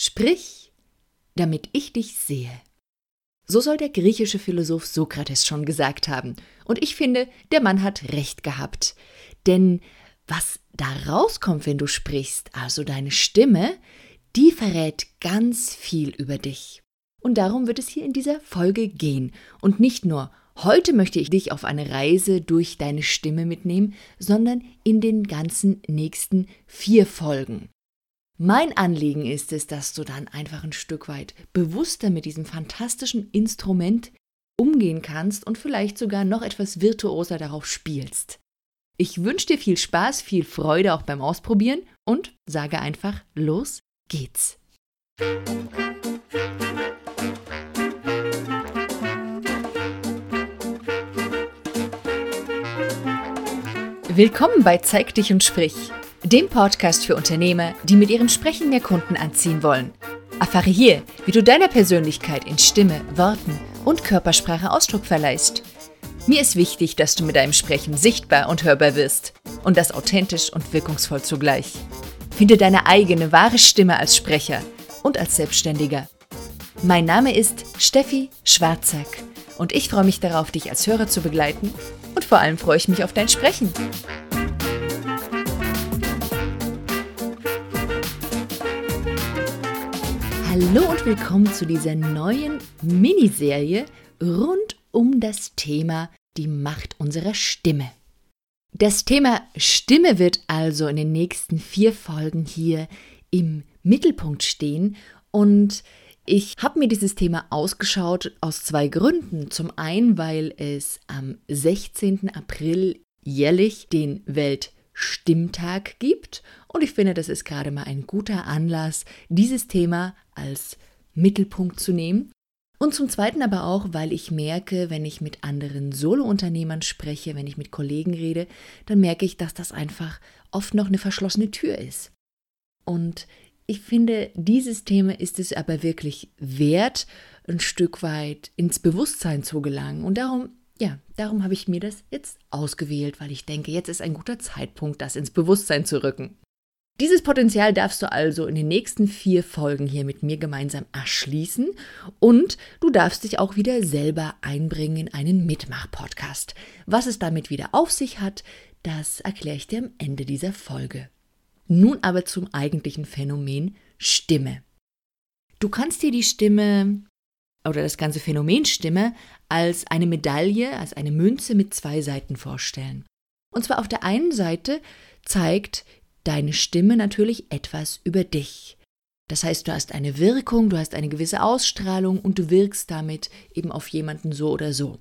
Sprich, damit ich dich sehe. So soll der griechische Philosoph Sokrates schon gesagt haben. Und ich finde, der Mann hat recht gehabt. Denn was da rauskommt, wenn du sprichst, also deine Stimme, die verrät ganz viel über dich. Und darum wird es hier in dieser Folge gehen. Und nicht nur heute möchte ich dich auf eine Reise durch deine Stimme mitnehmen, sondern in den ganzen nächsten vier Folgen. Mein Anliegen ist es, dass du dann einfach ein Stück weit bewusster mit diesem fantastischen Instrument umgehen kannst und vielleicht sogar noch etwas virtuoser darauf spielst. Ich wünsche dir viel Spaß, viel Freude auch beim Ausprobieren und sage einfach, los geht's. Willkommen bei Zeig dich und sprich dem Podcast für Unternehmer, die mit ihrem Sprechen mehr Kunden anziehen wollen. Erfahre hier, wie du deiner Persönlichkeit in Stimme, Worten und Körpersprache Ausdruck verleihst. Mir ist wichtig, dass du mit deinem Sprechen sichtbar und hörbar wirst und das authentisch und wirkungsvoll zugleich. Finde deine eigene wahre Stimme als Sprecher und als Selbstständiger. Mein Name ist Steffi Schwarzack und ich freue mich darauf, dich als Hörer zu begleiten und vor allem freue ich mich auf dein Sprechen. Hallo und willkommen zu dieser neuen Miniserie rund um das Thema die Macht unserer Stimme. Das Thema Stimme wird also in den nächsten vier Folgen hier im Mittelpunkt stehen und ich habe mir dieses Thema ausgeschaut aus zwei Gründen. Zum einen, weil es am 16. April jährlich den Weltstimmtag gibt und ich finde, das ist gerade mal ein guter Anlass, dieses Thema als Mittelpunkt zu nehmen. Und zum Zweiten aber auch, weil ich merke, wenn ich mit anderen Solo-Unternehmern spreche, wenn ich mit Kollegen rede, dann merke ich, dass das einfach oft noch eine verschlossene Tür ist. Und ich finde, dieses Thema ist es aber wirklich wert, ein Stück weit ins Bewusstsein zu gelangen. Und darum, ja, darum habe ich mir das jetzt ausgewählt, weil ich denke, jetzt ist ein guter Zeitpunkt, das ins Bewusstsein zu rücken. Dieses Potenzial darfst du also in den nächsten vier Folgen hier mit mir gemeinsam erschließen und du darfst dich auch wieder selber einbringen in einen Mitmach-Podcast. Was es damit wieder auf sich hat, das erkläre ich dir am Ende dieser Folge. Nun aber zum eigentlichen Phänomen Stimme. Du kannst dir die Stimme oder das ganze Phänomen Stimme als eine Medaille, als eine Münze mit zwei Seiten vorstellen. Und zwar auf der einen Seite zeigt deine Stimme natürlich etwas über dich. Das heißt, du hast eine Wirkung, du hast eine gewisse Ausstrahlung und du wirkst damit eben auf jemanden so oder so.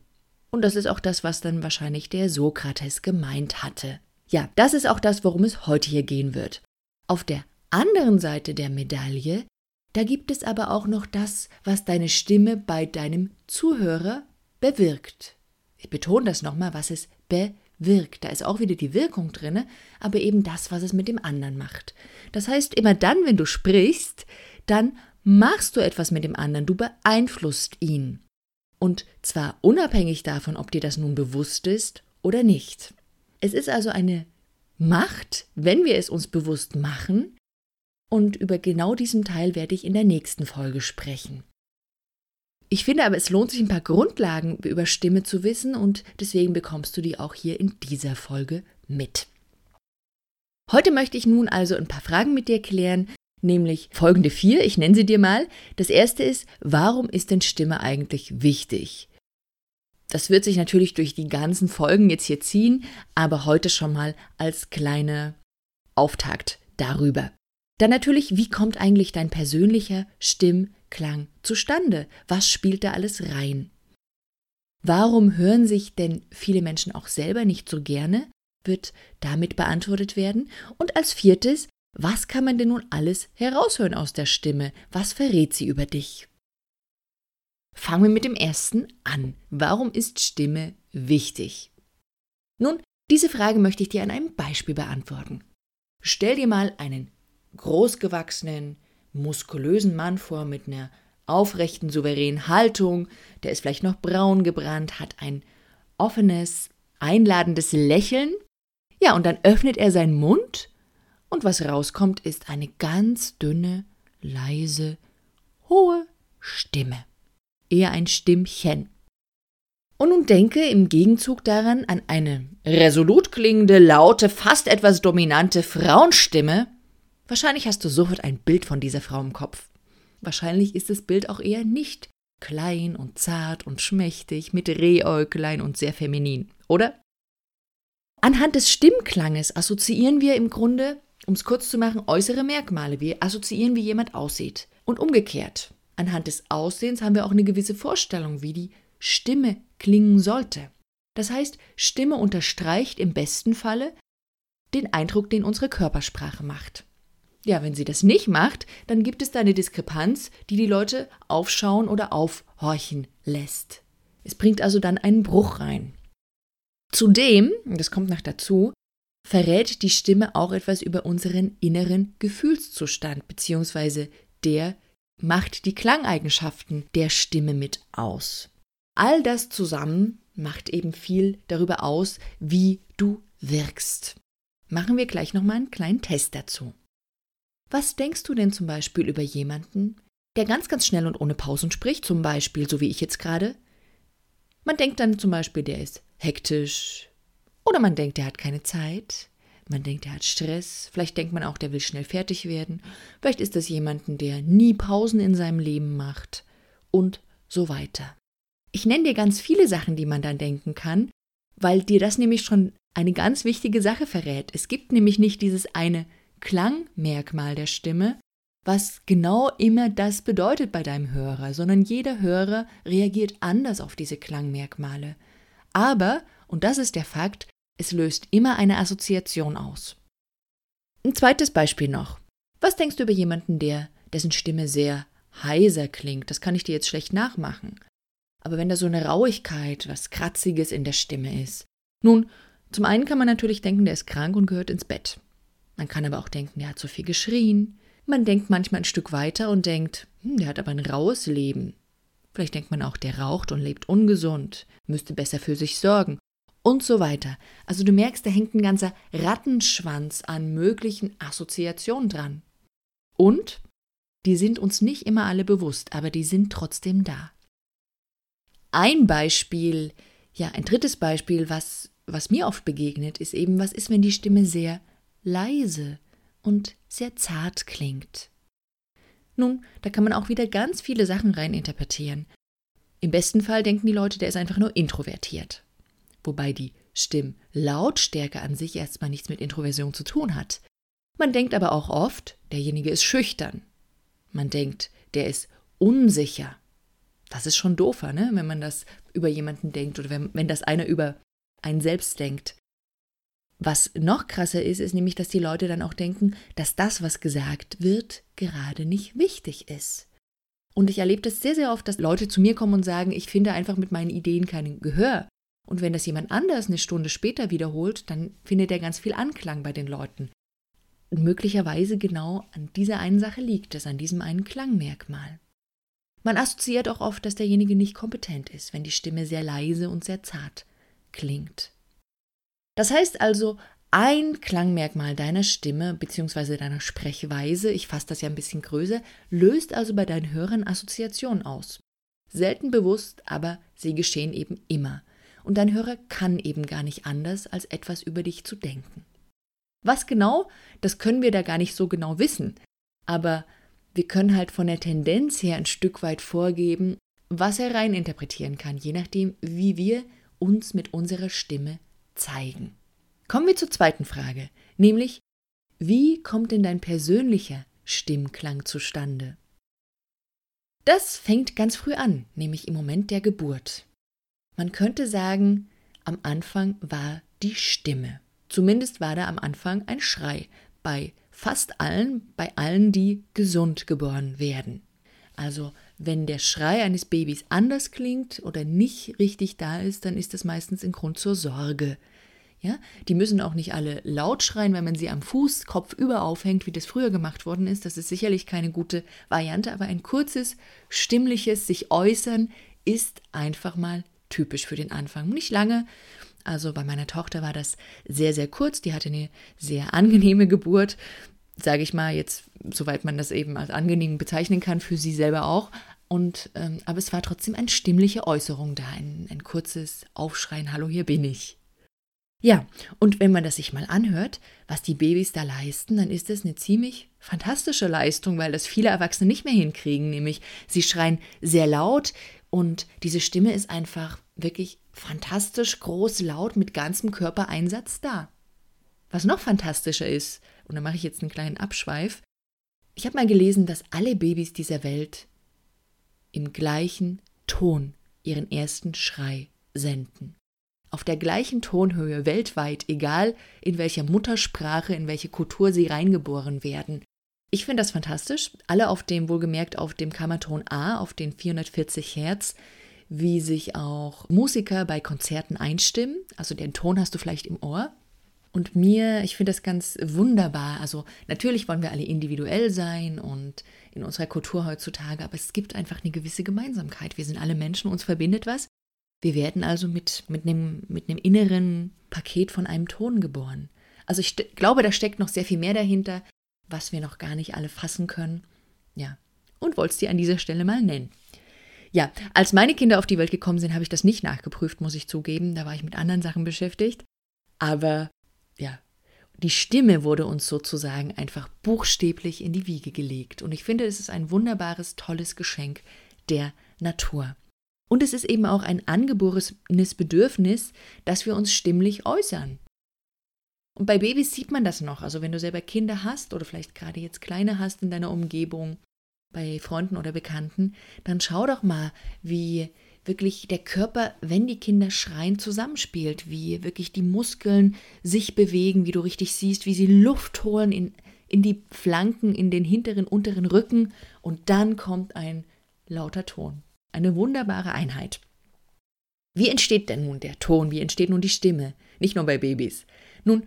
Und das ist auch das, was dann wahrscheinlich der Sokrates gemeint hatte. Ja, das ist auch das, worum es heute hier gehen wird. Auf der anderen Seite der Medaille, da gibt es aber auch noch das, was deine Stimme bei deinem Zuhörer bewirkt. Ich betone das nochmal, was es bewirkt wirkt. Da ist auch wieder die Wirkung drin, aber eben das, was es mit dem anderen macht. Das heißt, immer dann, wenn du sprichst, dann machst du etwas mit dem anderen, du beeinflusst ihn. Und zwar unabhängig davon, ob dir das nun bewusst ist oder nicht. Es ist also eine Macht, wenn wir es uns bewusst machen, und über genau diesen Teil werde ich in der nächsten Folge sprechen. Ich finde aber, es lohnt sich ein paar Grundlagen über Stimme zu wissen und deswegen bekommst du die auch hier in dieser Folge mit. Heute möchte ich nun also ein paar Fragen mit dir klären, nämlich folgende vier, ich nenne sie dir mal. Das erste ist, warum ist denn Stimme eigentlich wichtig? Das wird sich natürlich durch die ganzen Folgen jetzt hier ziehen, aber heute schon mal als kleiner Auftakt darüber. Dann natürlich, wie kommt eigentlich dein persönlicher Stimm- Klang zustande? Was spielt da alles rein? Warum hören sich denn viele Menschen auch selber nicht so gerne? Wird damit beantwortet werden. Und als viertes, was kann man denn nun alles heraushören aus der Stimme? Was verrät sie über dich? Fangen wir mit dem ersten an. Warum ist Stimme wichtig? Nun, diese Frage möchte ich dir an einem Beispiel beantworten. Stell dir mal einen großgewachsenen, muskulösen Mann vor mit einer aufrechten, souveränen Haltung, der ist vielleicht noch braun gebrannt, hat ein offenes, einladendes Lächeln. Ja, und dann öffnet er seinen Mund und was rauskommt, ist eine ganz dünne, leise, hohe Stimme. Eher ein Stimmchen. Und nun denke im Gegenzug daran an eine resolut klingende, laute, fast etwas dominante Frauenstimme. Wahrscheinlich hast du sofort ein Bild von dieser Frau im Kopf. Wahrscheinlich ist das Bild auch eher nicht klein und zart und schmächtig, mit Rehäuglein und sehr feminin, oder? Anhand des Stimmklanges assoziieren wir im Grunde, um es kurz zu machen, äußere Merkmale. Wir assoziieren, wie jemand aussieht. Und umgekehrt. Anhand des Aussehens haben wir auch eine gewisse Vorstellung, wie die Stimme klingen sollte. Das heißt, Stimme unterstreicht im besten Falle den Eindruck, den unsere Körpersprache macht. Ja, wenn sie das nicht macht, dann gibt es da eine Diskrepanz, die die Leute aufschauen oder aufhorchen lässt. Es bringt also dann einen Bruch rein. Zudem, das kommt noch dazu, verrät die Stimme auch etwas über unseren inneren Gefühlszustand, beziehungsweise der macht die Klangeigenschaften der Stimme mit aus. All das zusammen macht eben viel darüber aus, wie du wirkst. Machen wir gleich nochmal einen kleinen Test dazu. Was denkst du denn zum Beispiel über jemanden, der ganz, ganz schnell und ohne Pausen spricht, zum Beispiel, so wie ich jetzt gerade? Man denkt dann zum Beispiel, der ist hektisch. Oder man denkt, der hat keine Zeit. Man denkt, der hat Stress. Vielleicht denkt man auch, der will schnell fertig werden. Vielleicht ist das jemanden, der nie Pausen in seinem Leben macht. Und so weiter. Ich nenne dir ganz viele Sachen, die man dann denken kann, weil dir das nämlich schon eine ganz wichtige Sache verrät. Es gibt nämlich nicht dieses eine Klangmerkmal der Stimme, was genau immer das bedeutet bei deinem Hörer, sondern jeder Hörer reagiert anders auf diese Klangmerkmale. Aber, und das ist der Fakt, es löst immer eine Assoziation aus. Ein zweites Beispiel noch. Was denkst du über jemanden, der dessen Stimme sehr heiser klingt? Das kann ich dir jetzt schlecht nachmachen. Aber wenn da so eine Rauigkeit, was Kratziges in der Stimme ist. Nun, zum einen kann man natürlich denken, der ist krank und gehört ins Bett. Man kann aber auch denken, der hat zu viel geschrien. Man denkt manchmal ein Stück weiter und denkt, hm, der hat aber ein raues Leben. Vielleicht denkt man auch, der raucht und lebt ungesund, müsste besser für sich sorgen und so weiter. Also du merkst, da hängt ein ganzer Rattenschwanz an möglichen Assoziationen dran. Und die sind uns nicht immer alle bewusst, aber die sind trotzdem da. Ein Beispiel, ja, ein drittes Beispiel, was, was mir oft begegnet, ist eben, was ist, wenn die Stimme sehr leise und sehr zart klingt. Nun, da kann man auch wieder ganz viele Sachen reininterpretieren. Im besten Fall denken die Leute, der ist einfach nur introvertiert. Wobei die Stimmlautstärke an sich erstmal nichts mit Introversion zu tun hat. Man denkt aber auch oft, derjenige ist schüchtern. Man denkt, der ist unsicher. Das ist schon doofer, ne? wenn man das über jemanden denkt oder wenn, wenn das einer über einen selbst denkt. Was noch krasser ist, ist nämlich, dass die Leute dann auch denken, dass das, was gesagt wird, gerade nicht wichtig ist. Und ich erlebe das sehr, sehr oft, dass Leute zu mir kommen und sagen, ich finde einfach mit meinen Ideen keinen Gehör. Und wenn das jemand anders eine Stunde später wiederholt, dann findet er ganz viel Anklang bei den Leuten. Und möglicherweise genau an dieser einen Sache liegt es, an diesem einen Klangmerkmal. Man assoziiert auch oft, dass derjenige nicht kompetent ist, wenn die Stimme sehr leise und sehr zart klingt. Das heißt also, ein Klangmerkmal deiner Stimme bzw. deiner Sprechweise, ich fasse das ja ein bisschen größer, löst also bei deinen Hörern Assoziationen aus. Selten bewusst, aber sie geschehen eben immer. Und dein Hörer kann eben gar nicht anders, als etwas über dich zu denken. Was genau, das können wir da gar nicht so genau wissen. Aber wir können halt von der Tendenz her ein Stück weit vorgeben, was er reininterpretieren kann, je nachdem, wie wir uns mit unserer Stimme zeigen. Kommen wir zur zweiten Frage, nämlich, wie kommt denn dein persönlicher Stimmklang zustande? Das fängt ganz früh an, nämlich im Moment der Geburt. Man könnte sagen, am Anfang war die Stimme. Zumindest war da am Anfang ein Schrei bei fast allen, bei allen, die gesund geboren werden. Also wenn der Schrei eines Babys anders klingt oder nicht richtig da ist, dann ist das meistens ein Grund zur Sorge. Ja, die müssen auch nicht alle laut schreien, wenn man sie am Fuß kopfüber aufhängt, wie das früher gemacht worden ist. Das ist sicherlich keine gute Variante, aber ein kurzes, stimmliches sich äußern ist einfach mal typisch für den Anfang. Nicht lange. Also bei meiner Tochter war das sehr, sehr kurz. Die hatte eine sehr angenehme Geburt. Sage ich mal jetzt, soweit man das eben als angenehm bezeichnen kann, für sie selber auch. Und, ähm, aber es war trotzdem eine stimmliche Äußerung da, ein, ein kurzes Aufschreien, hallo, hier bin ich. Ja, und wenn man das sich mal anhört, was die Babys da leisten, dann ist das eine ziemlich fantastische Leistung, weil das viele Erwachsene nicht mehr hinkriegen, nämlich sie schreien sehr laut und diese Stimme ist einfach wirklich fantastisch groß, laut, mit ganzem Körpereinsatz da. Was noch fantastischer ist, und da mache ich jetzt einen kleinen Abschweif, ich habe mal gelesen, dass alle Babys dieser Welt im gleichen Ton ihren ersten Schrei senden. Auf der gleichen Tonhöhe weltweit, egal in welcher Muttersprache, in welche Kultur sie reingeboren werden. Ich finde das fantastisch. Alle auf dem, wohlgemerkt auf dem Kammerton A, auf den 440 Hertz, wie sich auch Musiker bei Konzerten einstimmen. Also den Ton hast du vielleicht im Ohr. Und mir, ich finde das ganz wunderbar. Also natürlich wollen wir alle individuell sein und in unserer Kultur heutzutage, aber es gibt einfach eine gewisse Gemeinsamkeit. Wir sind alle Menschen, uns verbindet was. Wir werden also mit, mit, einem, mit einem inneren Paket von einem Ton geboren. Also ich glaube, da steckt noch sehr viel mehr dahinter, was wir noch gar nicht alle fassen können. Ja, und wollte es dir an dieser Stelle mal nennen. Ja, als meine Kinder auf die Welt gekommen sind, habe ich das nicht nachgeprüft, muss ich zugeben. Da war ich mit anderen Sachen beschäftigt. Aber ja, die Stimme wurde uns sozusagen einfach buchstäblich in die Wiege gelegt. Und ich finde, es ist ein wunderbares, tolles Geschenk der Natur. Und es ist eben auch ein angeborenes Bedürfnis, dass wir uns stimmlich äußern. Und bei Babys sieht man das noch. Also wenn du selber Kinder hast oder vielleicht gerade jetzt kleine hast in deiner Umgebung, bei Freunden oder Bekannten, dann schau doch mal, wie wirklich der Körper, wenn die Kinder schreien, zusammenspielt, wie wirklich die Muskeln sich bewegen, wie du richtig siehst, wie sie Luft holen in, in die Flanken, in den hinteren, unteren Rücken und dann kommt ein lauter Ton. Eine wunderbare Einheit. Wie entsteht denn nun der Ton? Wie entsteht nun die Stimme? Nicht nur bei Babys. Nun,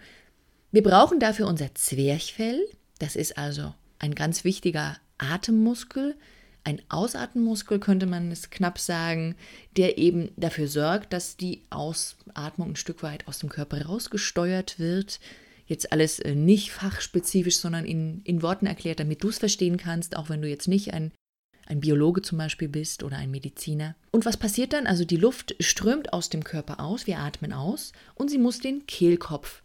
wir brauchen dafür unser Zwerchfell. Das ist also ein ganz wichtiger Atemmuskel, ein Ausatmenmuskel könnte man es knapp sagen, der eben dafür sorgt, dass die Ausatmung ein Stück weit aus dem Körper rausgesteuert wird. Jetzt alles äh, nicht fachspezifisch, sondern in, in Worten erklärt, damit du es verstehen kannst, auch wenn du jetzt nicht ein, ein Biologe zum Beispiel bist oder ein Mediziner. Und was passiert dann? Also die Luft strömt aus dem Körper aus, wir atmen aus und sie muss den Kehlkopf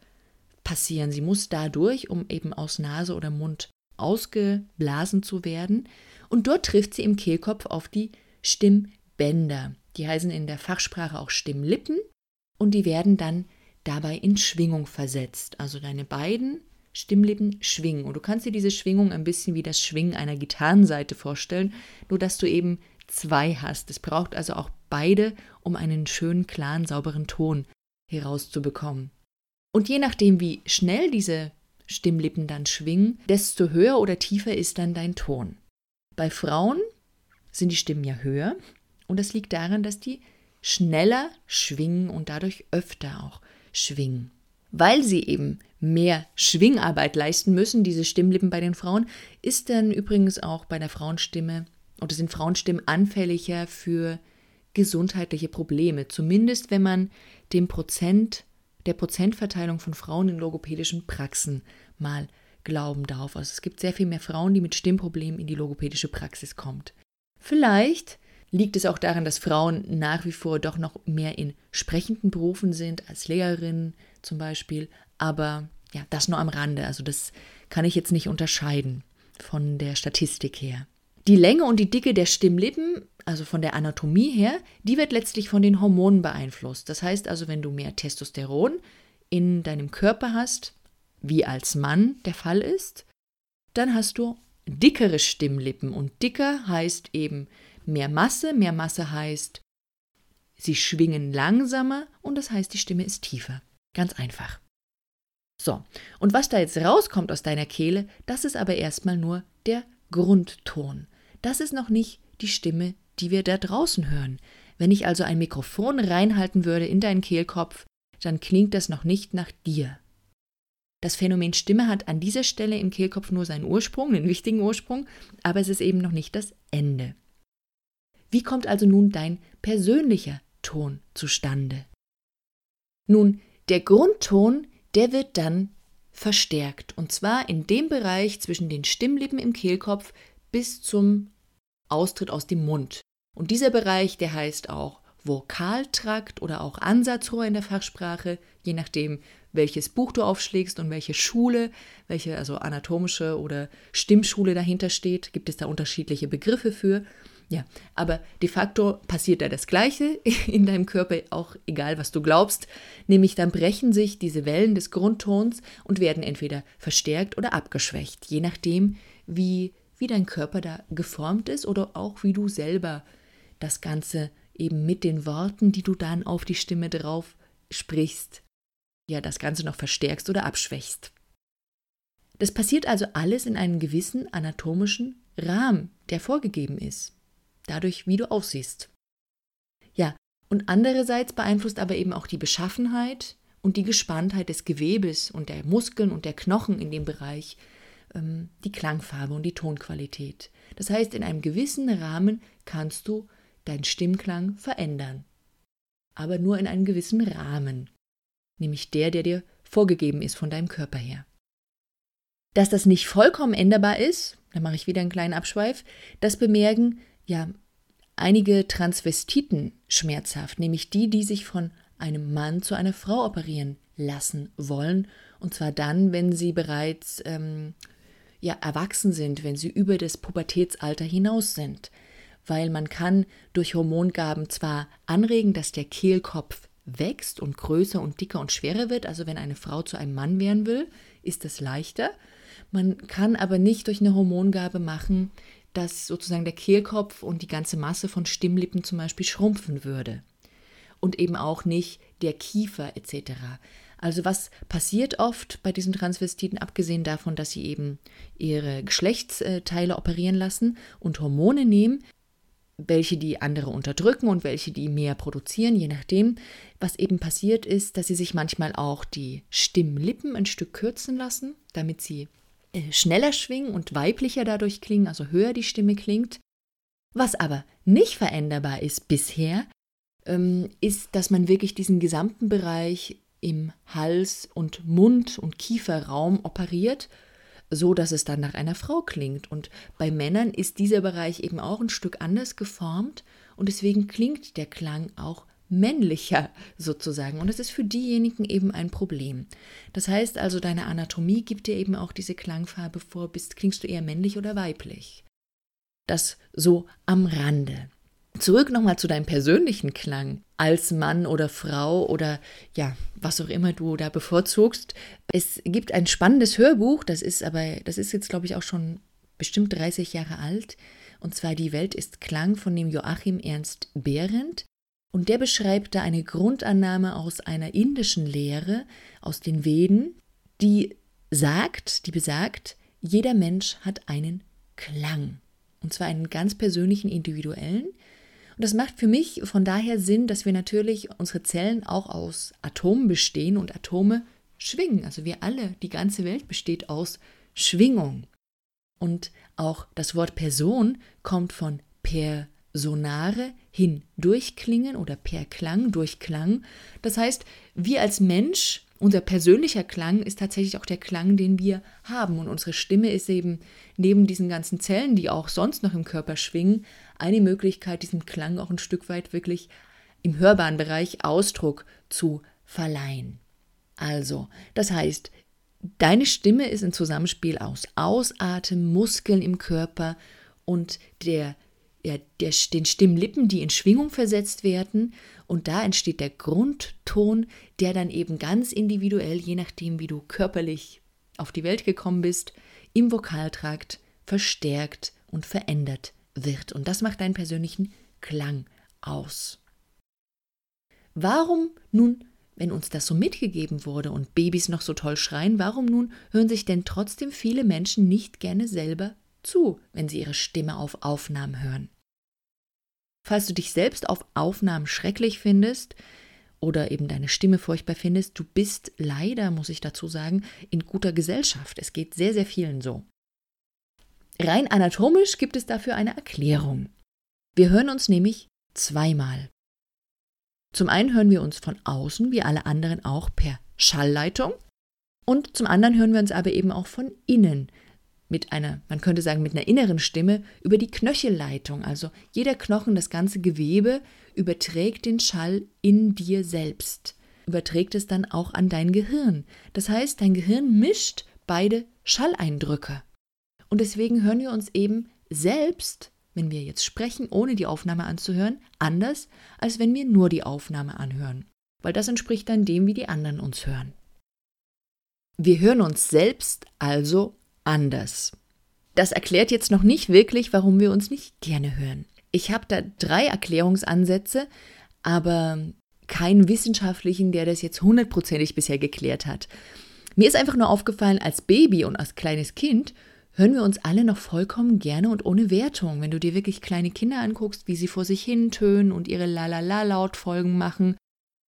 passieren. Sie muss dadurch, um eben aus Nase oder Mund ausgeblasen zu werden und dort trifft sie im Kehlkopf auf die Stimmbänder. Die heißen in der Fachsprache auch Stimmlippen und die werden dann dabei in Schwingung versetzt. Also deine beiden Stimmlippen schwingen. Und du kannst dir diese Schwingung ein bisschen wie das Schwingen einer Gitarrenseite vorstellen, nur dass du eben zwei hast. Es braucht also auch beide, um einen schönen, klaren, sauberen Ton herauszubekommen. Und je nachdem, wie schnell diese Stimmlippen dann schwingen, desto höher oder tiefer ist dann dein Ton. Bei Frauen sind die Stimmen ja höher und das liegt daran, dass die schneller schwingen und dadurch öfter auch schwingen. Weil sie eben mehr Schwingarbeit leisten müssen, diese Stimmlippen bei den Frauen, ist dann übrigens auch bei der Frauenstimme oder sind Frauenstimmen anfälliger für gesundheitliche Probleme, zumindest wenn man dem Prozent der Prozentverteilung von Frauen in logopädischen Praxen mal glauben darf. Also es gibt sehr viel mehr Frauen, die mit Stimmproblemen in die logopädische Praxis kommt. Vielleicht liegt es auch daran, dass Frauen nach wie vor doch noch mehr in sprechenden Berufen sind, als Lehrerinnen zum Beispiel. Aber ja, das nur am Rande. Also das kann ich jetzt nicht unterscheiden von der Statistik her. Die Länge und die Dicke der Stimmlippen, also von der Anatomie her, die wird letztlich von den Hormonen beeinflusst. Das heißt also, wenn du mehr Testosteron in deinem Körper hast, wie als Mann der Fall ist, dann hast du dickere Stimmlippen und dicker heißt eben mehr Masse, mehr Masse heißt, sie schwingen langsamer und das heißt, die Stimme ist tiefer. Ganz einfach. So, und was da jetzt rauskommt aus deiner Kehle, das ist aber erstmal nur der Grundton. Das ist noch nicht die Stimme, die wir da draußen hören. Wenn ich also ein Mikrofon reinhalten würde in deinen Kehlkopf, dann klingt das noch nicht nach dir. Das Phänomen Stimme hat an dieser Stelle im Kehlkopf nur seinen Ursprung, einen wichtigen Ursprung, aber es ist eben noch nicht das Ende. Wie kommt also nun dein persönlicher Ton zustande? Nun, der Grundton, der wird dann verstärkt. Und zwar in dem Bereich zwischen den Stimmlippen im Kehlkopf bis zum Austritt aus dem Mund. Und dieser Bereich, der heißt auch Vokaltrakt oder auch Ansatzrohr in der Fachsprache, je nachdem, welches Buch du aufschlägst und welche Schule, welche also anatomische oder Stimmschule dahinter steht, gibt es da unterschiedliche Begriffe für. Ja, aber de facto passiert da das Gleiche in deinem Körper, auch egal was du glaubst, nämlich dann brechen sich diese Wellen des Grundtons und werden entweder verstärkt oder abgeschwächt, je nachdem, wie, wie dein Körper da geformt ist oder auch wie du selber das Ganze eben mit den Worten, die du dann auf die Stimme drauf sprichst, ja das Ganze noch verstärkst oder abschwächst. Das passiert also alles in einem gewissen anatomischen Rahmen, der vorgegeben ist, dadurch, wie du aussiehst. Ja, und andererseits beeinflusst aber eben auch die Beschaffenheit und die Gespanntheit des Gewebes und der Muskeln und der Knochen in dem Bereich ähm, die Klangfarbe und die Tonqualität. Das heißt, in einem gewissen Rahmen kannst du deinen Stimmklang verändern. Aber nur in einem gewissen Rahmen, nämlich der, der dir vorgegeben ist von deinem Körper her. Dass das nicht vollkommen änderbar ist, da mache ich wieder einen kleinen Abschweif, das bemerken ja einige Transvestiten schmerzhaft, nämlich die, die sich von einem Mann zu einer Frau operieren lassen wollen, und zwar dann, wenn sie bereits ähm, ja, erwachsen sind, wenn sie über das Pubertätsalter hinaus sind weil man kann durch Hormongaben zwar anregen, dass der Kehlkopf wächst und größer und dicker und schwerer wird, also wenn eine Frau zu einem Mann werden will, ist das leichter. Man kann aber nicht durch eine Hormongabe machen, dass sozusagen der Kehlkopf und die ganze Masse von Stimmlippen zum Beispiel schrumpfen würde. Und eben auch nicht der Kiefer etc. Also was passiert oft bei diesen Transvestiten, abgesehen davon, dass sie eben ihre Geschlechtsteile operieren lassen und Hormone nehmen, welche die andere unterdrücken und welche die mehr produzieren, je nachdem. Was eben passiert ist, dass sie sich manchmal auch die Stimmlippen ein Stück kürzen lassen, damit sie äh, schneller schwingen und weiblicher dadurch klingen, also höher die Stimme klingt. Was aber nicht veränderbar ist bisher, ähm, ist, dass man wirklich diesen gesamten Bereich im Hals- und Mund- und Kieferraum operiert so dass es dann nach einer Frau klingt. Und bei Männern ist dieser Bereich eben auch ein Stück anders geformt und deswegen klingt der Klang auch männlicher sozusagen. Und das ist für diejenigen eben ein Problem. Das heißt also, deine Anatomie gibt dir eben auch diese Klangfarbe vor, bist, klingst du eher männlich oder weiblich. Das so am Rande. Zurück nochmal zu deinem persönlichen Klang als Mann oder Frau oder ja, was auch immer du da bevorzugst. Es gibt ein spannendes Hörbuch, das ist aber, das ist jetzt glaube ich auch schon bestimmt 30 Jahre alt, und zwar Die Welt ist Klang von dem Joachim Ernst Behrendt. Und der beschreibt da eine Grundannahme aus einer indischen Lehre, aus den Veden, die sagt, die besagt, jeder Mensch hat einen Klang. Und zwar einen ganz persönlichen, individuellen, und das macht für mich von daher Sinn, dass wir natürlich unsere Zellen auch aus Atomen bestehen und Atome schwingen. Also wir alle, die ganze Welt besteht aus Schwingung. Und auch das Wort Person kommt von personare hin durchklingen oder per Klang, durch Klang. Das heißt, wir als Mensch unser persönlicher Klang ist tatsächlich auch der Klang, den wir haben. Und unsere Stimme ist eben neben diesen ganzen Zellen, die auch sonst noch im Körper schwingen, eine Möglichkeit, diesem Klang auch ein Stück weit wirklich im hörbaren Bereich Ausdruck zu verleihen. Also, das heißt, deine Stimme ist ein Zusammenspiel aus Ausatmen, Muskeln im Körper und der ja, der, den Stimmlippen, die in Schwingung versetzt werden. Und da entsteht der Grundton, der dann eben ganz individuell, je nachdem, wie du körperlich auf die Welt gekommen bist, im Vokaltrakt verstärkt und verändert wird. Und das macht deinen persönlichen Klang aus. Warum nun, wenn uns das so mitgegeben wurde und Babys noch so toll schreien, warum nun hören sich denn trotzdem viele Menschen nicht gerne selber zu, wenn sie ihre Stimme auf Aufnahmen hören? Falls du dich selbst auf Aufnahmen schrecklich findest oder eben deine Stimme furchtbar findest, du bist leider, muss ich dazu sagen, in guter Gesellschaft. Es geht sehr, sehr vielen so. Rein anatomisch gibt es dafür eine Erklärung. Wir hören uns nämlich zweimal. Zum einen hören wir uns von außen, wie alle anderen auch, per Schallleitung. Und zum anderen hören wir uns aber eben auch von innen mit einer, man könnte sagen, mit einer inneren Stimme über die Knöchelleitung. Also jeder Knochen, das ganze Gewebe überträgt den Schall in dir selbst, überträgt es dann auch an dein Gehirn. Das heißt, dein Gehirn mischt beide Schalleindrücke. Und deswegen hören wir uns eben selbst, wenn wir jetzt sprechen, ohne die Aufnahme anzuhören, anders, als wenn wir nur die Aufnahme anhören. Weil das entspricht dann dem, wie die anderen uns hören. Wir hören uns selbst also anders. Das erklärt jetzt noch nicht wirklich, warum wir uns nicht gerne hören. Ich habe da drei Erklärungsansätze, aber keinen wissenschaftlichen, der das jetzt hundertprozentig bisher geklärt hat. Mir ist einfach nur aufgefallen, als Baby und als kleines Kind hören wir uns alle noch vollkommen gerne und ohne Wertung. Wenn du dir wirklich kleine Kinder anguckst, wie sie vor sich hin tönen und ihre Lalala-Lautfolgen machen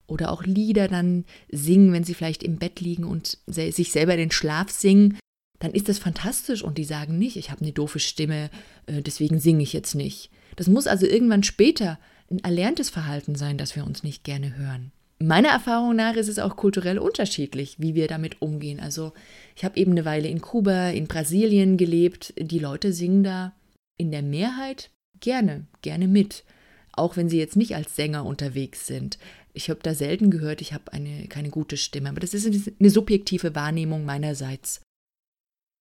oder auch Lieder dann singen, wenn sie vielleicht im Bett liegen und sich selber den Schlaf singen, dann ist das fantastisch und die sagen nicht, ich habe eine doofe Stimme, äh, deswegen singe ich jetzt nicht. Das muss also irgendwann später ein erlerntes Verhalten sein, dass wir uns nicht gerne hören. Meiner Erfahrung nach ist es auch kulturell unterschiedlich, wie wir damit umgehen. Also ich habe eben eine Weile in Kuba, in Brasilien gelebt. Die Leute singen da in der Mehrheit gerne, gerne mit, auch wenn sie jetzt nicht als Sänger unterwegs sind. Ich habe da selten gehört, ich habe eine keine gute Stimme, aber das ist eine subjektive Wahrnehmung meinerseits.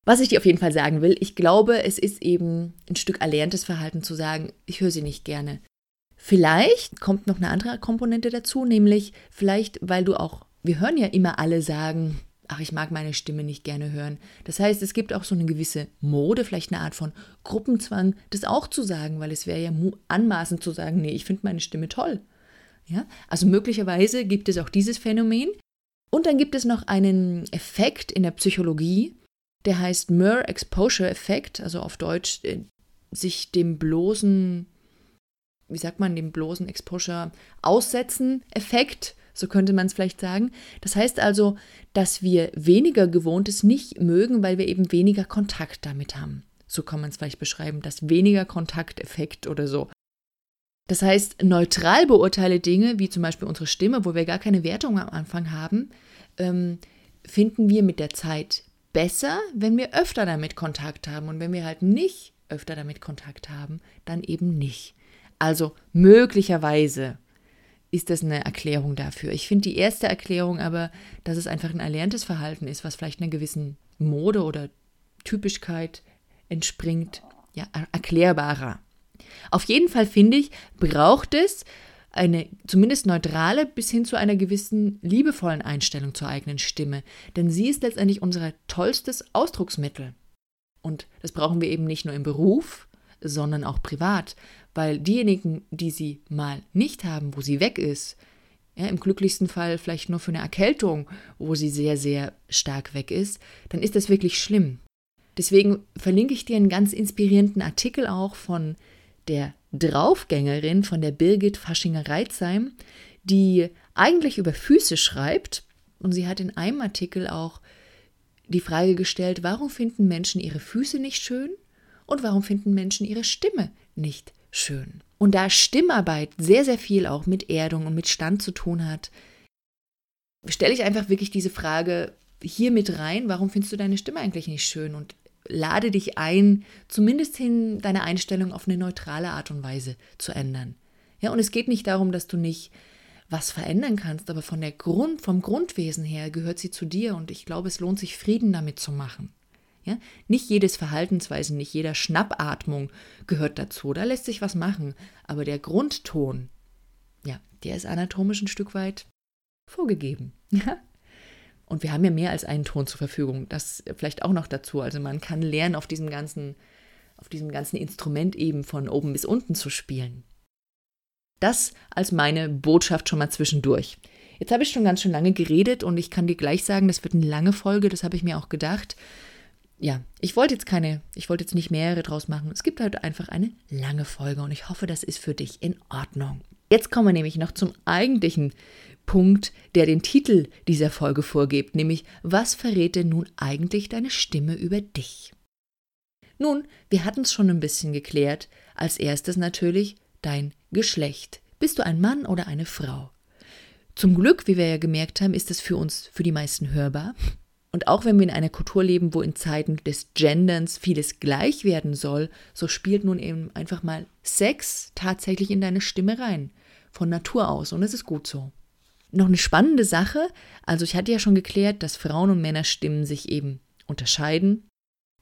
Was ich dir auf jeden Fall sagen will, ich glaube, es ist eben ein Stück erlerntes Verhalten zu sagen, ich höre sie nicht gerne. Vielleicht kommt noch eine andere Komponente dazu, nämlich vielleicht, weil du auch, wir hören ja immer alle sagen, ach, ich mag meine Stimme nicht gerne hören. Das heißt, es gibt auch so eine gewisse Mode, vielleicht eine Art von Gruppenzwang, das auch zu sagen, weil es wäre ja anmaßend zu sagen, nee, ich finde meine Stimme toll. Ja, also möglicherweise gibt es auch dieses Phänomen. Und dann gibt es noch einen Effekt in der Psychologie, der heißt Mer Exposure Effekt, also auf Deutsch äh, sich dem bloßen, wie sagt man, dem bloßen Exposure aussetzen Effekt, so könnte man es vielleicht sagen. Das heißt also, dass wir weniger Gewohntes nicht mögen, weil wir eben weniger Kontakt damit haben. So kann man es vielleicht beschreiben, das weniger Kontakteffekt oder so. Das heißt, neutral beurteile Dinge, wie zum Beispiel unsere Stimme, wo wir gar keine Wertung am Anfang haben, ähm, finden wir mit der Zeit besser, wenn wir öfter damit Kontakt haben. Und wenn wir halt nicht öfter damit Kontakt haben, dann eben nicht. Also möglicherweise ist das eine Erklärung dafür. Ich finde die erste Erklärung aber, dass es einfach ein erlerntes Verhalten ist, was vielleicht einer gewissen Mode oder Typischkeit entspringt, ja, erklärbarer. Auf jeden Fall finde ich, braucht es eine zumindest neutrale bis hin zu einer gewissen liebevollen Einstellung zur eigenen Stimme. Denn sie ist letztendlich unser tollstes Ausdrucksmittel. Und das brauchen wir eben nicht nur im Beruf, sondern auch privat, weil diejenigen, die sie mal nicht haben, wo sie weg ist, ja, im glücklichsten Fall vielleicht nur für eine Erkältung, wo sie sehr, sehr stark weg ist, dann ist das wirklich schlimm. Deswegen verlinke ich dir einen ganz inspirierenden Artikel auch von der Draufgängerin von der Birgit Faschinger-Reitzheim, die eigentlich über Füße schreibt. Und sie hat in einem Artikel auch die Frage gestellt, warum finden Menschen ihre Füße nicht schön und warum finden Menschen ihre Stimme nicht schön. Und da Stimmarbeit sehr, sehr viel auch mit Erdung und mit Stand zu tun hat, stelle ich einfach wirklich diese Frage hier mit rein, warum findest du deine Stimme eigentlich nicht schön? Und lade dich ein, zumindest hin deine Einstellung auf eine neutrale Art und Weise zu ändern. Ja, und es geht nicht darum, dass du nicht was verändern kannst, aber von der Grund, vom Grundwesen her gehört sie zu dir und ich glaube, es lohnt sich, Frieden damit zu machen. Ja? Nicht jedes Verhaltensweisen, nicht jeder Schnappatmung gehört dazu, da lässt sich was machen, aber der Grundton, ja, der ist anatomisch ein Stück weit vorgegeben. Ja? Und wir haben ja mehr als einen Ton zur Verfügung. Das vielleicht auch noch dazu. Also man kann lernen, auf diesem ganzen, auf diesem ganzen Instrument eben von oben bis unten zu spielen. Das als meine Botschaft schon mal zwischendurch. Jetzt habe ich schon ganz schön lange geredet und ich kann dir gleich sagen, das wird eine lange Folge, das habe ich mir auch gedacht. Ja, ich wollte jetzt keine, ich wollte jetzt nicht mehrere draus machen. Es gibt halt einfach eine lange Folge und ich hoffe, das ist für dich in Ordnung. Jetzt kommen wir nämlich noch zum eigentlichen Punkt, der den Titel dieser Folge vorgibt, nämlich was verrät denn nun eigentlich deine Stimme über dich? Nun, wir hatten es schon ein bisschen geklärt. Als erstes natürlich dein Geschlecht. Bist du ein Mann oder eine Frau? Zum Glück, wie wir ja gemerkt haben, ist das für uns, für die meisten hörbar. Und auch wenn wir in einer Kultur leben, wo in Zeiten des Genderns vieles gleich werden soll, so spielt nun eben einfach mal Sex tatsächlich in deine Stimme rein. Von Natur aus. Und es ist gut so. Noch eine spannende Sache. Also ich hatte ja schon geklärt, dass Frauen- und Männerstimmen sich eben unterscheiden.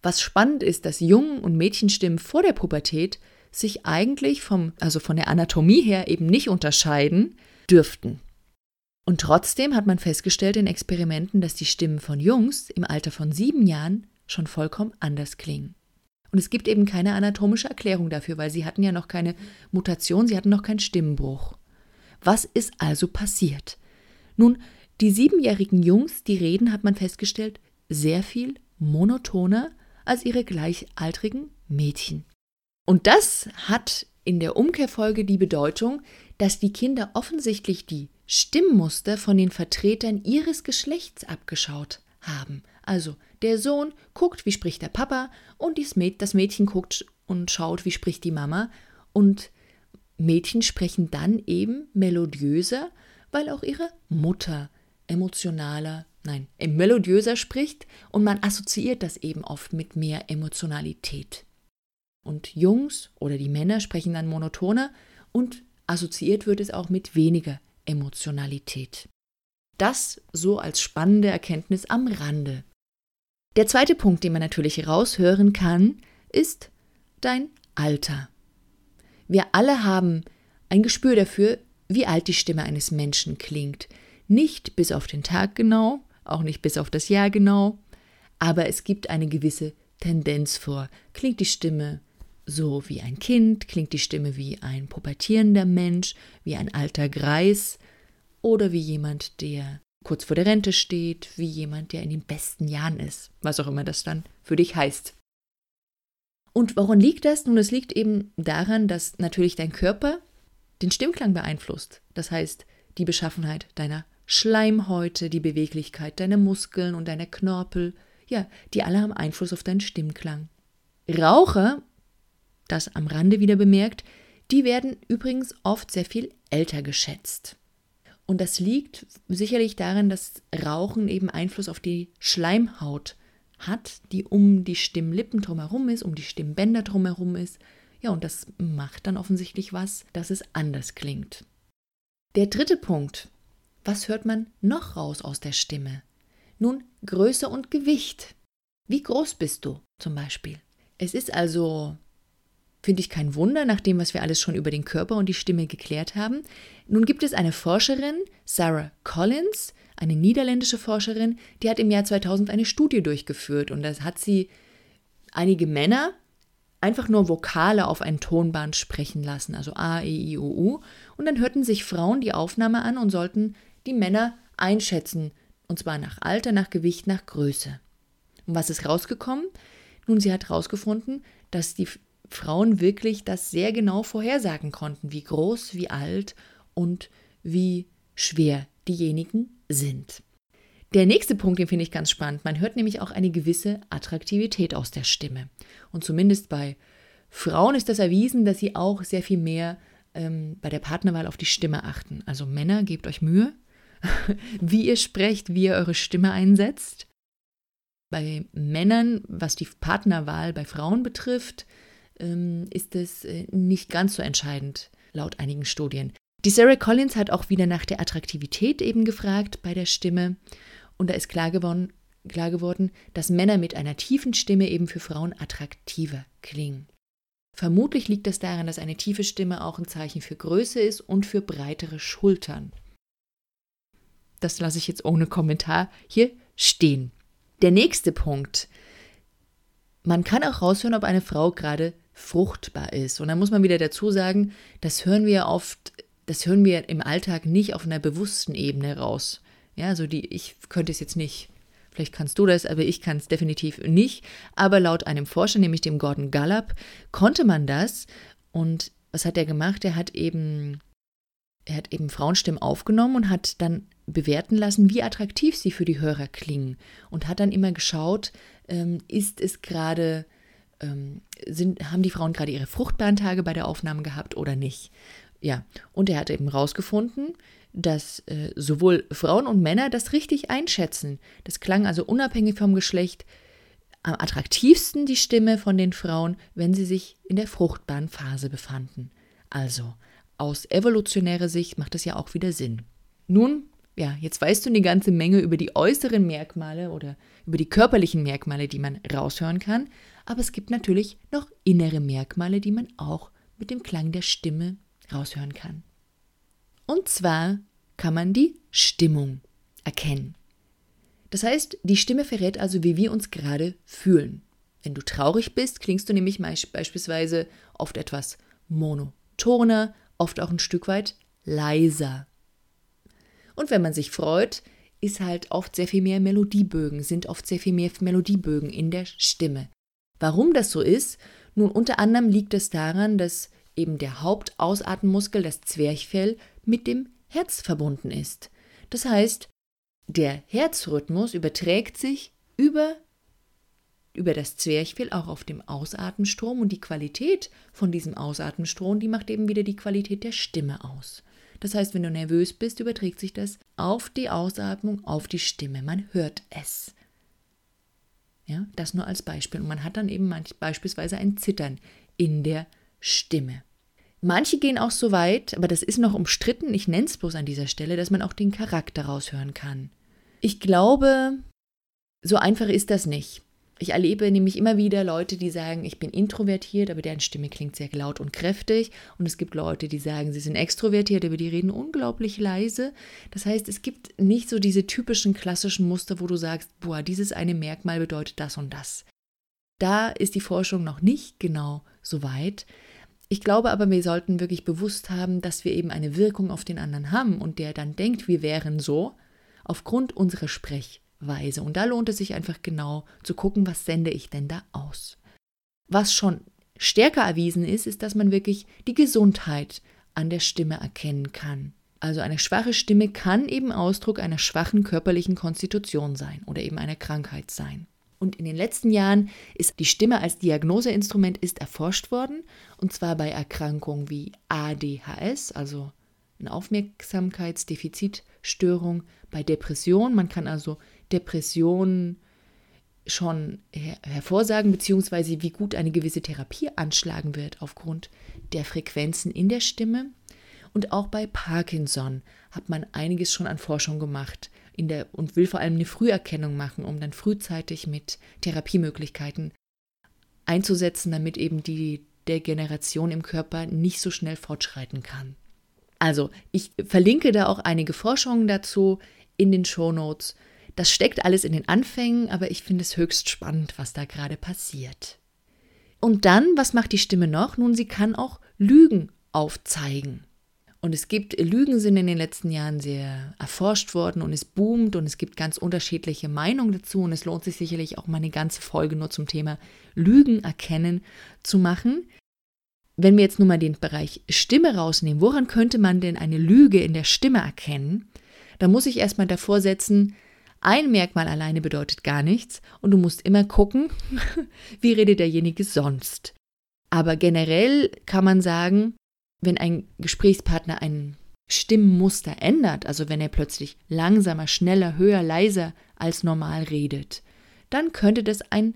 Was spannend ist, dass Jungen- und Mädchenstimmen vor der Pubertät sich eigentlich vom, also von der Anatomie her eben nicht unterscheiden dürften. Und trotzdem hat man festgestellt in Experimenten, dass die Stimmen von Jungs im Alter von sieben Jahren schon vollkommen anders klingen. Und es gibt eben keine anatomische Erklärung dafür, weil sie hatten ja noch keine Mutation, sie hatten noch keinen Stimmenbruch. Was ist also passiert? Nun, die siebenjährigen Jungs, die reden, hat man festgestellt, sehr viel monotoner als ihre gleichaltrigen Mädchen. Und das hat in der Umkehrfolge die Bedeutung, dass die Kinder offensichtlich die Stimmmuster von den Vertretern ihres Geschlechts abgeschaut haben. Also der Sohn guckt, wie spricht der Papa und das Mädchen guckt und schaut, wie spricht die Mama. Und Mädchen sprechen dann eben melodiöser, weil auch ihre Mutter emotionaler, nein, melodiöser spricht und man assoziiert das eben oft mit mehr Emotionalität. Und Jungs oder die Männer sprechen dann monotoner und assoziiert wird es auch mit weniger Emotionalität. Das so als spannende Erkenntnis am Rande. Der zweite Punkt, den man natürlich raushören kann, ist dein Alter. Wir alle haben ein Gespür dafür, wie alt die Stimme eines Menschen klingt. Nicht bis auf den Tag genau, auch nicht bis auf das Jahr genau, aber es gibt eine gewisse Tendenz vor. Klingt die Stimme so wie ein Kind, klingt die Stimme wie ein pubertierender Mensch, wie ein alter Greis oder wie jemand, der kurz vor der Rente steht, wie jemand, der in den besten Jahren ist, was auch immer das dann für dich heißt. Und woran liegt das? Nun, es liegt eben daran, dass natürlich dein Körper den Stimmklang beeinflusst. Das heißt, die Beschaffenheit deiner Schleimhäute, die Beweglichkeit deiner Muskeln und deiner Knorpel, ja, die alle haben Einfluss auf deinen Stimmklang. Raucher das am Rande wieder bemerkt, die werden übrigens oft sehr viel älter geschätzt. Und das liegt sicherlich daran, dass Rauchen eben Einfluss auf die Schleimhaut hat, die um die Stimmlippen drumherum ist, um die Stimmbänder drumherum ist. Ja, und das macht dann offensichtlich was, dass es anders klingt. Der dritte Punkt. Was hört man noch raus aus der Stimme? Nun, Größe und Gewicht. Wie groß bist du zum Beispiel? Es ist also Finde ich kein Wunder, nach dem, was wir alles schon über den Körper und die Stimme geklärt haben. Nun gibt es eine Forscherin, Sarah Collins, eine niederländische Forscherin, die hat im Jahr 2000 eine Studie durchgeführt und das hat sie einige Männer einfach nur Vokale auf ein Tonband sprechen lassen, also A, E, I, O, U. Und dann hörten sich Frauen die Aufnahme an und sollten die Männer einschätzen, und zwar nach Alter, nach Gewicht, nach Größe. Und was ist rausgekommen? Nun, sie hat herausgefunden, dass die Frauen wirklich das sehr genau vorhersagen konnten, wie groß, wie alt und wie schwer diejenigen sind. Der nächste Punkt, den finde ich ganz spannend. Man hört nämlich auch eine gewisse Attraktivität aus der Stimme. Und zumindest bei Frauen ist das erwiesen, dass sie auch sehr viel mehr ähm, bei der Partnerwahl auf die Stimme achten. Also Männer, gebt euch Mühe, wie ihr sprecht, wie ihr eure Stimme einsetzt. Bei Männern, was die Partnerwahl bei Frauen betrifft, ähm, ist es äh, nicht ganz so entscheidend, laut einigen Studien. Die Sarah Collins hat auch wieder nach der Attraktivität eben gefragt bei der Stimme. Und da ist klar geworden, klar geworden, dass Männer mit einer tiefen Stimme eben für Frauen attraktiver klingen. Vermutlich liegt das daran, dass eine tiefe Stimme auch ein Zeichen für Größe ist und für breitere Schultern. Das lasse ich jetzt ohne Kommentar hier stehen. Der nächste Punkt. Man kann auch raushören, ob eine Frau gerade fruchtbar ist. Und da muss man wieder dazu sagen, das hören wir oft, das hören wir im Alltag nicht auf einer bewussten Ebene raus. Ja, also die, ich könnte es jetzt nicht, vielleicht kannst du das, aber ich kann es definitiv nicht. Aber laut einem Forscher, nämlich dem Gordon Gallup, konnte man das. Und was hat er gemacht? Er hat eben, er hat eben Frauenstimmen aufgenommen und hat dann bewerten lassen, wie attraktiv sie für die Hörer klingen. Und hat dann immer geschaut, ähm, ist es gerade ähm, sind, haben die Frauen gerade ihre fruchtbaren Tage bei der Aufnahme gehabt oder nicht. Ja, und er hat eben rausgefunden, dass äh, sowohl Frauen und Männer das richtig einschätzen. Das klang also unabhängig vom Geschlecht am attraktivsten die Stimme von den Frauen, wenn sie sich in der fruchtbaren Phase befanden. Also, aus evolutionärer Sicht macht das ja auch wieder Sinn. Nun, ja, jetzt weißt du eine ganze Menge über die äußeren Merkmale oder über die körperlichen Merkmale, die man raushören kann, aber es gibt natürlich noch innere Merkmale, die man auch mit dem Klang der Stimme raushören kann. Und zwar kann man die Stimmung erkennen. Das heißt, die Stimme verrät also, wie wir uns gerade fühlen. Wenn du traurig bist, klingst du nämlich beispielsweise oft etwas monotoner, oft auch ein Stück weit leiser. Und wenn man sich freut, ist halt oft sehr viel mehr Melodiebögen, sind oft sehr viel mehr Melodiebögen in der Stimme. Warum das so ist? Nun, unter anderem liegt es daran, dass eben der Hauptausatmenmuskel, das Zwerchfell, mit dem Herz verbunden ist. Das heißt, der Herzrhythmus überträgt sich über, über das Zwerchfell auch auf dem Ausatmenstrom und die Qualität von diesem Ausatmenstrom, die macht eben wieder die Qualität der Stimme aus. Das heißt, wenn du nervös bist, überträgt sich das auf die Ausatmung, auf die Stimme. Man hört es. Ja, das nur als Beispiel. Und man hat dann eben manch, beispielsweise ein Zittern in der Stimme. Manche gehen auch so weit, aber das ist noch umstritten, ich nenne es bloß an dieser Stelle, dass man auch den Charakter raushören kann. Ich glaube, so einfach ist das nicht. Ich erlebe nämlich immer wieder Leute, die sagen, ich bin introvertiert, aber deren Stimme klingt sehr laut und kräftig. Und es gibt Leute, die sagen, sie sind extrovertiert, aber die reden unglaublich leise. Das heißt, es gibt nicht so diese typischen klassischen Muster, wo du sagst, boah, dieses eine Merkmal bedeutet das und das. Da ist die Forschung noch nicht genau so weit. Ich glaube aber, wir sollten wirklich bewusst haben, dass wir eben eine Wirkung auf den anderen haben und der dann denkt, wir wären so, aufgrund unserer Sprech- Weise. Und da lohnt es sich einfach genau zu gucken, was sende ich denn da aus. Was schon stärker erwiesen ist, ist, dass man wirklich die Gesundheit an der Stimme erkennen kann. Also eine schwache Stimme kann eben Ausdruck einer schwachen körperlichen Konstitution sein oder eben einer Krankheit sein. Und in den letzten Jahren ist die Stimme als Diagnoseinstrument ist erforscht worden, und zwar bei Erkrankungen wie ADHS, also eine Aufmerksamkeitsdefizitstörung, bei Depression. Man kann also Depressionen schon her hervorsagen, beziehungsweise wie gut eine gewisse Therapie anschlagen wird aufgrund der Frequenzen in der Stimme. Und auch bei Parkinson hat man einiges schon an Forschung gemacht in der, und will vor allem eine Früherkennung machen, um dann frühzeitig mit Therapiemöglichkeiten einzusetzen, damit eben die Degeneration im Körper nicht so schnell fortschreiten kann. Also, ich verlinke da auch einige Forschungen dazu in den Show Notes. Das steckt alles in den Anfängen, aber ich finde es höchst spannend, was da gerade passiert. Und dann, was macht die Stimme noch? Nun, sie kann auch Lügen aufzeigen. Und es gibt, Lügen sind in den letzten Jahren sehr erforscht worden und es boomt und es gibt ganz unterschiedliche Meinungen dazu und es lohnt sich sicherlich auch mal eine ganze Folge nur zum Thema Lügen erkennen zu machen. Wenn wir jetzt nur mal den Bereich Stimme rausnehmen, woran könnte man denn eine Lüge in der Stimme erkennen? Da muss ich erstmal davor setzen, ein Merkmal alleine bedeutet gar nichts und du musst immer gucken, wie redet derjenige sonst. Aber generell kann man sagen, wenn ein Gesprächspartner ein Stimmmuster ändert, also wenn er plötzlich langsamer, schneller, höher, leiser als normal redet, dann könnte das ein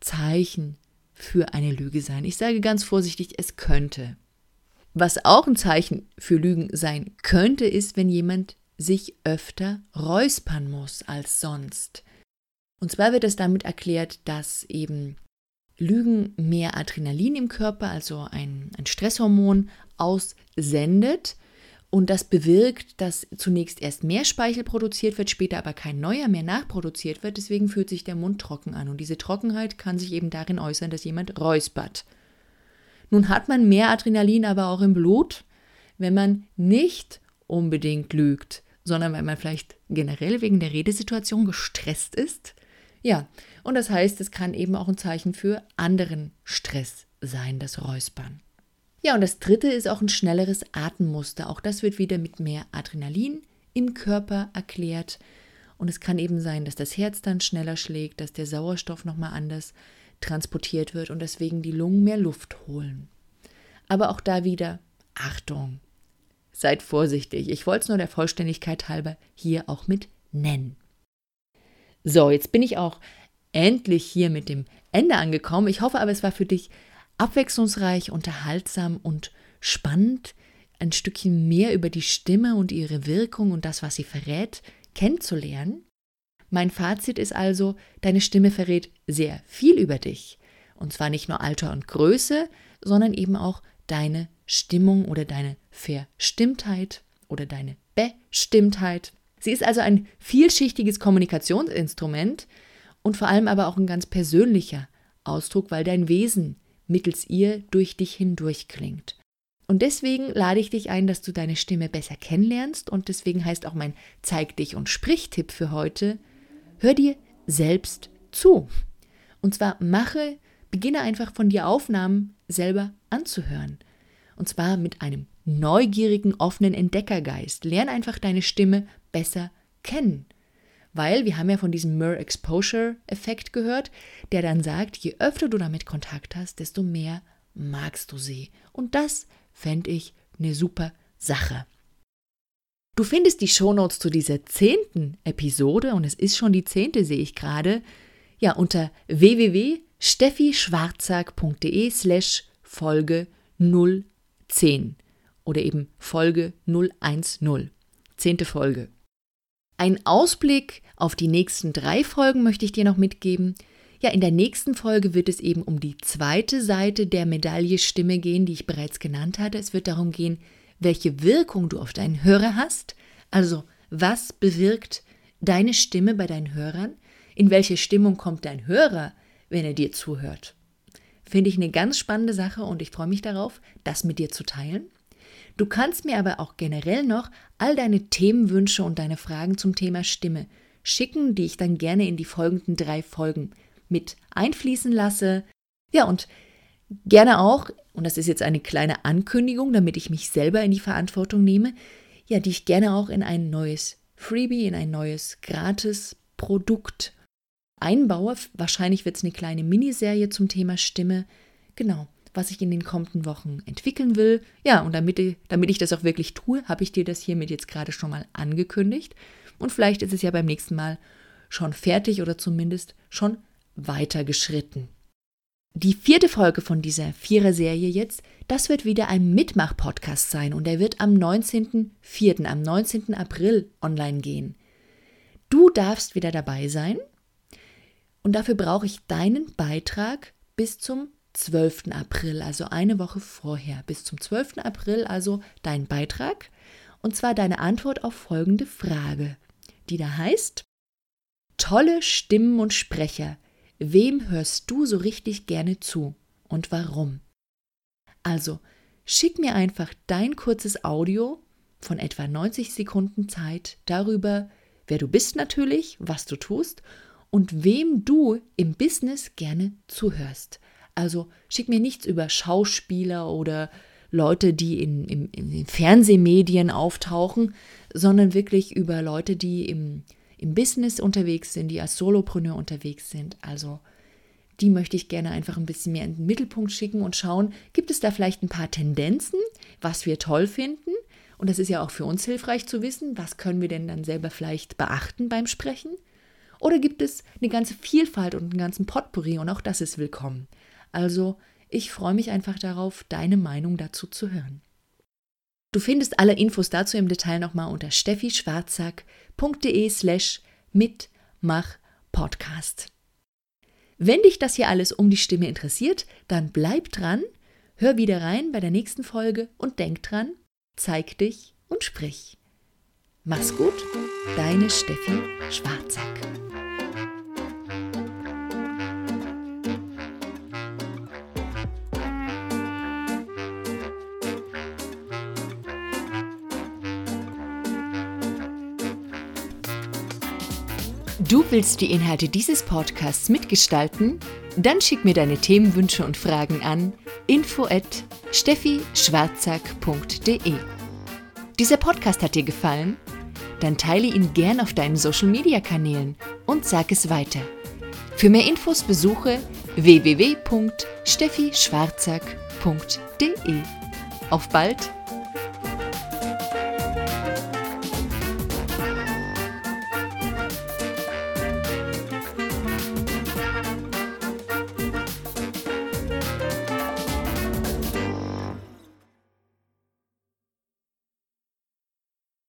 Zeichen für eine Lüge sein. Ich sage ganz vorsichtig, es könnte. Was auch ein Zeichen für Lügen sein könnte, ist, wenn jemand sich öfter räuspern muss als sonst. Und zwar wird es damit erklärt, dass eben Lügen mehr Adrenalin im Körper, also ein, ein Stresshormon, aussendet. Und das bewirkt, dass zunächst erst mehr Speichel produziert wird, später aber kein neuer mehr nachproduziert wird. Deswegen fühlt sich der Mund trocken an. Und diese Trockenheit kann sich eben darin äußern, dass jemand räuspert. Nun hat man mehr Adrenalin aber auch im Blut, wenn man nicht unbedingt lügt sondern weil man vielleicht generell wegen der Redesituation gestresst ist. Ja, und das heißt, es kann eben auch ein Zeichen für anderen Stress sein, das Räuspern. Ja, und das dritte ist auch ein schnelleres Atemmuster. Auch das wird wieder mit mehr Adrenalin im Körper erklärt. Und es kann eben sein, dass das Herz dann schneller schlägt, dass der Sauerstoff nochmal anders transportiert wird und deswegen die Lungen mehr Luft holen. Aber auch da wieder Achtung. Seid vorsichtig. Ich wollte es nur der Vollständigkeit halber hier auch mit nennen. So, jetzt bin ich auch endlich hier mit dem Ende angekommen. Ich hoffe aber, es war für dich abwechslungsreich, unterhaltsam und spannend, ein Stückchen mehr über die Stimme und ihre Wirkung und das, was sie verrät, kennenzulernen. Mein Fazit ist also, deine Stimme verrät sehr viel über dich. Und zwar nicht nur Alter und Größe, sondern eben auch deine Stimmung oder deine Verstimmtheit oder deine Bestimmtheit. Sie ist also ein vielschichtiges Kommunikationsinstrument und vor allem aber auch ein ganz persönlicher Ausdruck, weil dein Wesen mittels ihr durch dich hindurch klingt. Und deswegen lade ich dich ein, dass du deine Stimme besser kennenlernst und deswegen heißt auch mein Zeig dich und Sprich-Tipp für heute, hör dir selbst zu. Und zwar mache, beginne einfach von dir Aufnahmen selber anzuhören. Und zwar mit einem neugierigen, offenen Entdeckergeist. Lern einfach deine Stimme besser kennen. Weil wir haben ja von diesem Mer Exposure Effekt gehört, der dann sagt, je öfter du damit Kontakt hast, desto mehr magst du sie. Und das fände ich eine super Sache. Du findest die Shownotes zu dieser zehnten Episode, und es ist schon die zehnte, sehe ich gerade, ja, unter www.steffischwarzack.de slash Folge 010 oder eben Folge 010, zehnte Folge. Ein Ausblick auf die nächsten drei Folgen möchte ich dir noch mitgeben. Ja, in der nächsten Folge wird es eben um die zweite Seite der Medaille Stimme gehen, die ich bereits genannt hatte. Es wird darum gehen, welche Wirkung du auf deinen Hörer hast. Also, was bewirkt deine Stimme bei deinen Hörern? In welche Stimmung kommt dein Hörer, wenn er dir zuhört? Finde ich eine ganz spannende Sache und ich freue mich darauf, das mit dir zu teilen. Du kannst mir aber auch generell noch all deine Themenwünsche und deine Fragen zum Thema Stimme schicken, die ich dann gerne in die folgenden drei Folgen mit einfließen lasse. Ja, und gerne auch, und das ist jetzt eine kleine Ankündigung, damit ich mich selber in die Verantwortung nehme, ja, die ich gerne auch in ein neues Freebie, in ein neues Gratis-Produkt einbaue. Wahrscheinlich wird es eine kleine Miniserie zum Thema Stimme. Genau was ich in den kommenden Wochen entwickeln will. Ja, und damit, damit ich das auch wirklich tue, habe ich dir das hiermit jetzt gerade schon mal angekündigt. Und vielleicht ist es ja beim nächsten Mal schon fertig oder zumindest schon weiter geschritten. Die vierte Folge von dieser Vierer-Serie jetzt, das wird wieder ein Mitmach-Podcast sein und er wird am 19.04., am 19. April online gehen. Du darfst wieder dabei sein und dafür brauche ich deinen Beitrag bis zum 12. April, also eine Woche vorher. Bis zum 12. April also dein Beitrag und zwar deine Antwort auf folgende Frage, die da heißt, tolle Stimmen und Sprecher, wem hörst du so richtig gerne zu und warum? Also, schick mir einfach dein kurzes Audio von etwa 90 Sekunden Zeit darüber, wer du bist natürlich, was du tust und wem du im Business gerne zuhörst. Also schick mir nichts über Schauspieler oder Leute, die in, in, in den Fernsehmedien auftauchen, sondern wirklich über Leute, die im, im Business unterwegs sind, die als Solopreneur unterwegs sind. Also die möchte ich gerne einfach ein bisschen mehr in den Mittelpunkt schicken und schauen, gibt es da vielleicht ein paar Tendenzen, was wir toll finden? Und das ist ja auch für uns hilfreich zu wissen, was können wir denn dann selber vielleicht beachten beim Sprechen? Oder gibt es eine ganze Vielfalt und einen ganzen Potpourri und auch das ist willkommen. Also ich freue mich einfach darauf, deine Meinung dazu zu hören. Du findest alle Infos dazu im Detail nochmal unter steffischwarzack.de slash mitmachpodcast. Wenn dich das hier alles um die Stimme interessiert, dann bleib dran, hör wieder rein bei der nächsten Folge und denk dran, zeig dich und sprich. Mach's gut, deine Steffi Schwarzack. Du willst die Inhalte dieses Podcasts mitgestalten? Dann schick mir deine Themenwünsche und Fragen an info at steffischwarzack.de. Dieser Podcast hat dir gefallen? Dann teile ihn gern auf deinen Social Media Kanälen und sag es weiter. Für mehr Infos besuche www.steffischwarzack.de. Auf bald!